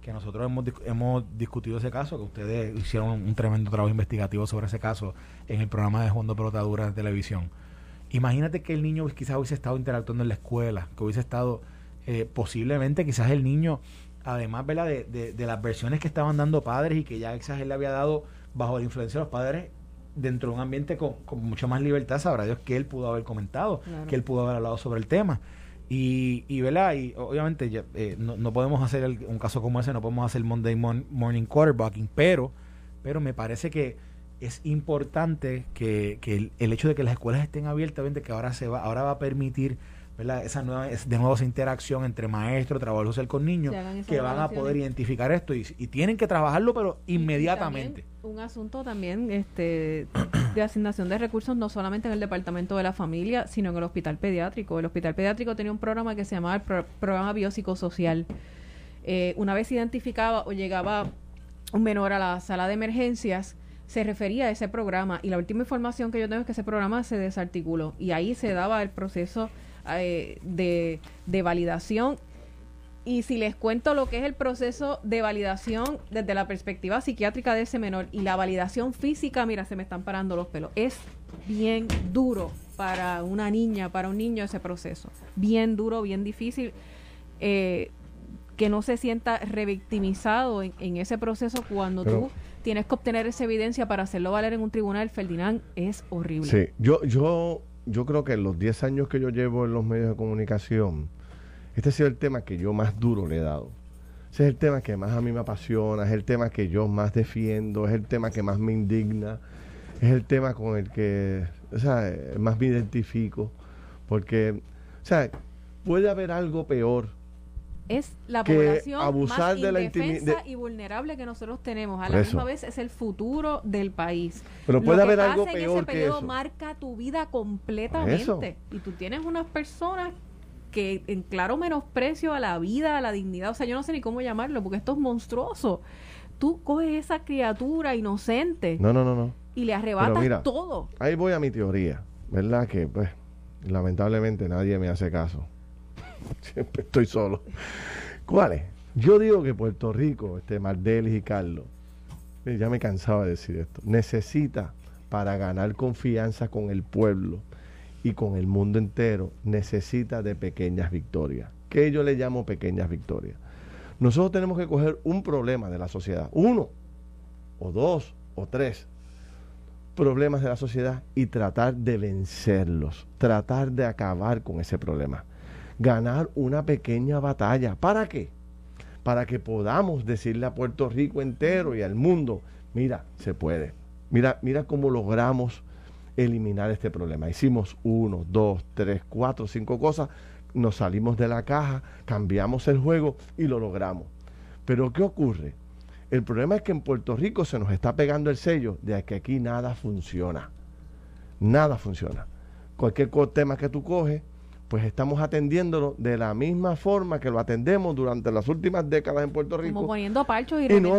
Que nosotros hemos, hemos discutido ese caso, que ustedes hicieron un tremendo trabajo investigativo sobre ese caso en el programa de Juan de Pelotadura de televisión. Imagínate que el niño quizás hubiese estado interactuando en la escuela, que hubiese estado eh, posiblemente quizás el niño, además De, de, las versiones que estaban dando padres y que ya quizás él le había dado bajo la influencia de los padres dentro de un ambiente con, con mucha más libertad, sabrá Dios que él pudo haber comentado, que él pudo haber hablado sobre el tema. Y, y, ¿verdad? y obviamente eh, no, no, podemos hacer un caso como ese, no podemos hacer Monday morning quarterbacking, pero, pero me parece que es importante que, que el, hecho de que las escuelas estén abiertas, que ahora se va, ahora va a permitir esa nueva, de nuevo esa interacción entre maestro, trabajo social con niños, que van a poder identificar esto y, tienen que trabajarlo, pero inmediatamente. un asunto también este, de asignación de recursos, no solamente en el departamento de la familia, sino en el hospital pediátrico. El hospital pediátrico tenía un programa que se llamaba el programa biopsicosocial. Eh, una vez identificaba o llegaba un menor a la sala de emergencias, se refería a ese programa y la última información que yo tengo es que ese programa se desarticuló y ahí se daba el proceso eh, de, de validación y si les cuento lo que es el proceso de validación desde la perspectiva psiquiátrica de ese menor y la validación física, mira, se me están parando los pelos. Es bien duro para una niña, para un niño ese proceso. Bien duro, bien difícil. Eh, que no se sienta revictimizado en, ese proceso cuando tú tienes que obtener esa evidencia para hacerlo valer en un tribunal, Ferdinand, es horrible. Sí, yo, yo yo creo que en los 10 años que yo llevo en los medios de comunicación, este ha sido el tema que yo más duro le he dado. Ese es el tema que más a mí me apasiona, es el tema que yo más defiendo, es el tema que más me indigna, es el tema con el que sea, más me identifico. Porque, o sea, puede haber algo peor es la población más indefensa y vulnerable que nosotros tenemos. A la misma vez es el futuro del país. Pero puede haber algo peor ese periodo marca tu vida completamente. Y tú tienes unas personas que en claro menosprecio a la vida, a la dignidad, o sea, yo no sé ni cómo llamarlo, porque esto es monstruoso. Tú coges esa criatura inocente. No, no, no, no. Y le arrebatas todo. Ahí voy a mi teoría, ¿verdad? Que pues lamentablemente nadie me hace caso Siempre estoy solo. ¿Cuáles? Yo digo que Puerto Rico, este Mardelis y Carlos, eh, ya me cansaba de decir esto, necesita para ganar confianza con el pueblo y con el mundo entero, necesita de pequeñas victorias. ¿Qué yo le llamo pequeñas victorias? Nosotros tenemos que coger un problema de la sociedad, uno, o dos, o tres problemas de la sociedad y tratar de vencerlos, tratar de acabar con ese problema ganar una pequeña batalla. ¿Para qué? para que podamos decirle a Puerto Rico entero y al mundo, mira, se puede. Mira, mira cómo logramos eliminar este problema. Hicimos uno, dos, tres, cuatro, cinco cosas, nos salimos de la caja, cambiamos el juego y lo logramos. Pero ¿qué ocurre? El problema es que en Puerto Rico se nos está pegando el sello de que aquí nada funciona. Nada funciona. Cualquier tema que tú coges, pues estamos atendiéndolo de la misma forma que lo atendemos durante las últimas décadas en Puerto Rico. Como poniendo parchos y, y no,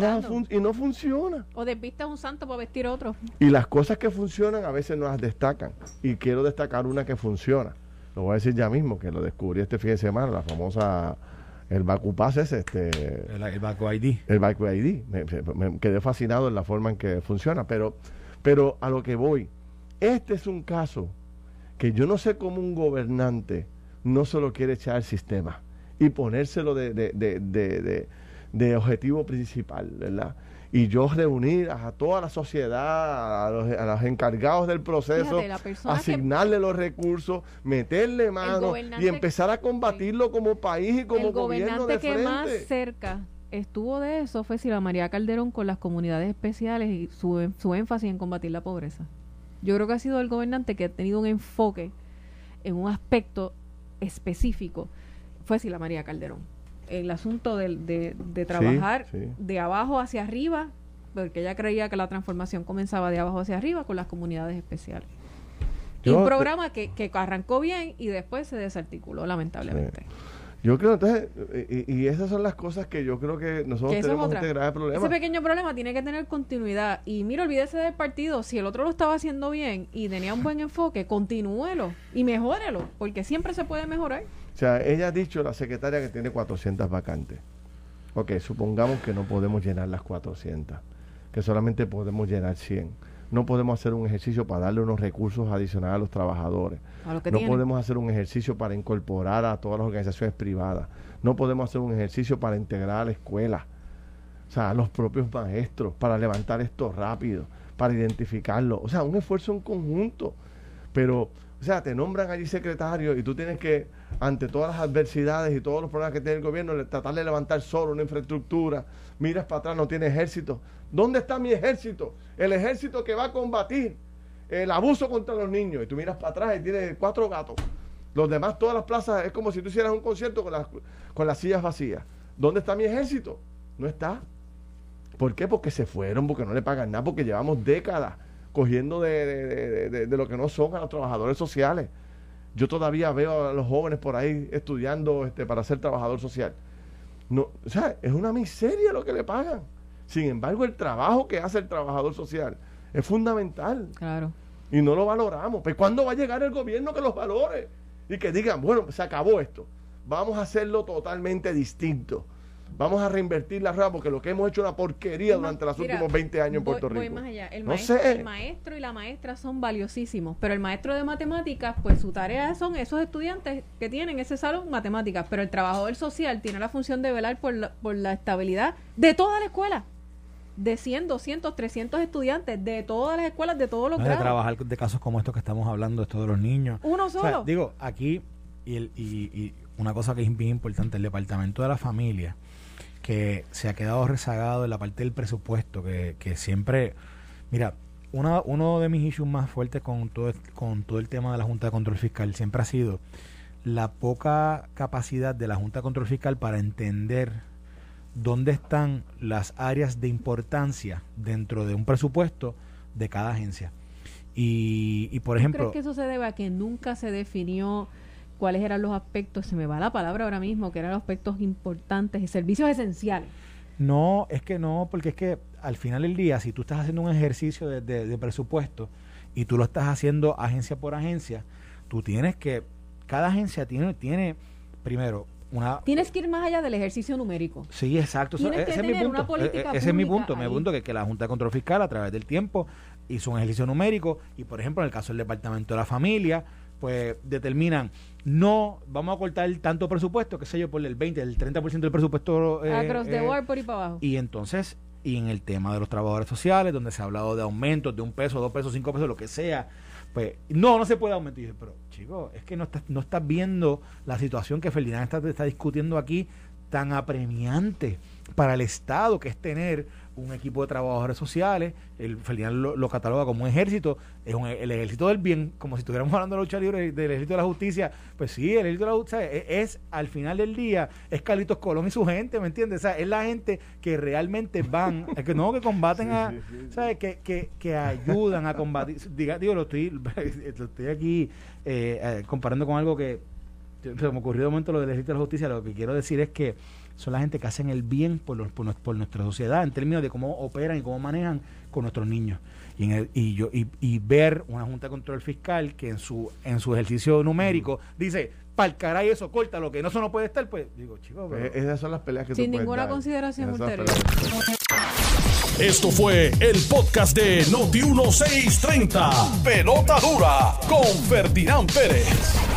y no funciona. O a un santo para vestir otro. Y las cosas que funcionan a veces no las destacan. Y quiero destacar una que funciona. Lo voy a decir ya mismo, que lo descubrí este fin de semana, la famosa el Baku Pass es este el, el Baku ID el Baku ID me, me, quedé fascinado en la forma en que funciona pero pero a lo que voy este es un caso que yo no sé cómo un gobernante no se lo quiere echar al sistema y ponérselo de, de, de, de objetivo principal, ¿verdad? y yo reunir a toda la sociedad, a los, encargados del proceso, asignarle los recursos, meterle mano y empezar a combatirlo como país y como gobierno de que más cerca estuvo de eso fue Sila María Calderón con las comunidades especiales y su, su énfasis en combatir la pobreza. Yo creo que ha sido el gobernante que ha tenido un enfoque en un aspecto específico. Fue Sila María Calderón. El asunto de, de, trabajar de abajo hacia arriba, porque ella creía que la transformación comenzaba de abajo hacia arriba con las comunidades especiales. y un programa que, que arrancó bien y después se desarticuló, lamentablemente. Yo creo, entonces, y, esas son las cosas que yo creo que nosotros tenemos este grave problema. Ese pequeño problema tiene que tener continuidad. Y mira, olvídese del partido. Si el otro lo estaba haciendo bien y tenía un buen enfoque, continúelo y mejórelo, porque siempre se puede mejorar. O sea, ella ha dicho, la secretaria, que tiene 400 vacantes. Ok, supongamos que no podemos llenar las 400, que solamente podemos llenar 100 no podemos hacer un ejercicio para darle unos recursos adicionales a los trabajadores. no podemos hacer un ejercicio para incorporar a todas las organizaciones privadas. No podemos hacer un ejercicio para integrar a la escuela. O sea, a los propios maestros, para levantar esto rápido, para identificarlo. O sea, un esfuerzo en conjunto. Pero, o sea, te nombran allí secretario y tú tienes que, ante todas las adversidades y todos los problemas que tiene el gobierno, tratar de levantar solo una infraestructura. Miras para atrás, no tiene ejército. ¿Dónde está mi ejército? El ejército que va a combatir el abuso contra los niños. Y tú miras para atrás y tienes cuatro gatos. Los demás, todas las plazas, es como si tú hicieras un concierto con las, con las sillas vacías. ¿Dónde está mi ejército? No está. ¿Por qué? Porque se fueron, porque no le pagan nada, porque llevamos décadas cogiendo de, lo que no son a los trabajadores sociales. Yo todavía veo a los jóvenes por ahí estudiando este, para ser trabajador social. No, o sea, es una miseria lo que le pagan. Sin embargo, el trabajo que hace el trabajador social es fundamental. Claro. Y no lo valoramos. Pues ¿cuándo va a llegar el gobierno que los valore? Y que digan, bueno, se acabó esto. Vamos a hacerlo totalmente distinto. Vamos a reinvertir la rueda porque lo que hemos hecho es una porquería durante los últimos 20 años en Puerto Rico. más allá. El, maestro, el maestro y la maestra son valiosísimos, pero el maestro de matemáticas, pues su tarea son esos estudiantes que tienen ese salón matemáticas, pero el trabajador social tiene la función de velar por la, por la estabilidad de toda la escuela de 100, 200, 300 estudiantes de todas las escuelas, de todos los grados. De trabajar de casos como estos que estamos hablando, esto de los niños. Uno solo. digo, aquí, y, el, y, una cosa que es bien importante, el Departamento de la Familia, que se ha quedado rezagado en la parte del presupuesto, que, que siempre, mira, una, uno de mis issues más fuertes con todo, con todo el tema de la Junta de Control Fiscal siempre ha sido la poca capacidad de la Junta de Control Fiscal para entender dónde están las áreas de importancia dentro de un presupuesto de cada agencia. Y, y por ejemplo... ¿Crees que eso se debe a que nunca se definió cuáles eran los aspectos, se me va la palabra ahora mismo, que eran los aspectos importantes y servicios esenciales? No, es que no, porque es que al final del día, si tú estás haciendo un ejercicio de, de presupuesto y tú lo estás haciendo agencia por agencia, tú tienes que, cada agencia tiene, tiene primero, Tienes que ir más allá del ejercicio numérico. Sí, exacto. ese, es mi punto. E, e, ese es mi punto. Punto que, que la Junta de Control Fiscal a través del tiempo hizo un ejercicio numérico y, por ejemplo, en el caso del Departamento de la Familia, pues determinan, no, vamos a cortar tanto presupuesto, qué sé yo, por el 20, el 30% del presupuesto. Eh, Across the board, por y para abajo. Y entonces, y en el tema de los trabajadores sociales, donde se ha hablado de aumentos de un peso, dos pesos, cinco pesos, lo que sea, pues no, no se puede aumentar. pero chico, es que no estás, no estás viendo la situación que Ferdinand está, está discutiendo aquí tan apremiante para el Estado, que es tener un equipo de trabajadores sociales, el Ferdinand lo, cataloga como un ejército, es el ejército del bien, como si estuviéramos hablando de la lucha libre del ejército de la justicia, pues sí, el ejército de la justicia es, al final del día, es Carlitos Colón y su gente, ¿me entiendes? O sea, es la gente que realmente van, es que no que combaten a, ¿sabes? Que, que, que, ayudan a combatir, diga, digo, lo estoy, lo estoy aquí eh, eh, comparando con algo que se me ocurrió de momento lo del ejército de la justicia, lo que quiero decir es que son la gente que hacen el bien por, por, nuestra sociedad en términos de cómo operan y cómo manejan con nuestros niños. Y, y, yo, y, ver una Junta de Control Fiscal que en su, en su ejercicio numérico dice, para el caray eso, corta lo que no, eso no puede estar, pues digo, chicos, pero... Esas son las peleas que Sin ninguna consideración ulterior. Esto fue el podcast de Noti1630. Pelota dura con Ferdinand Pérez.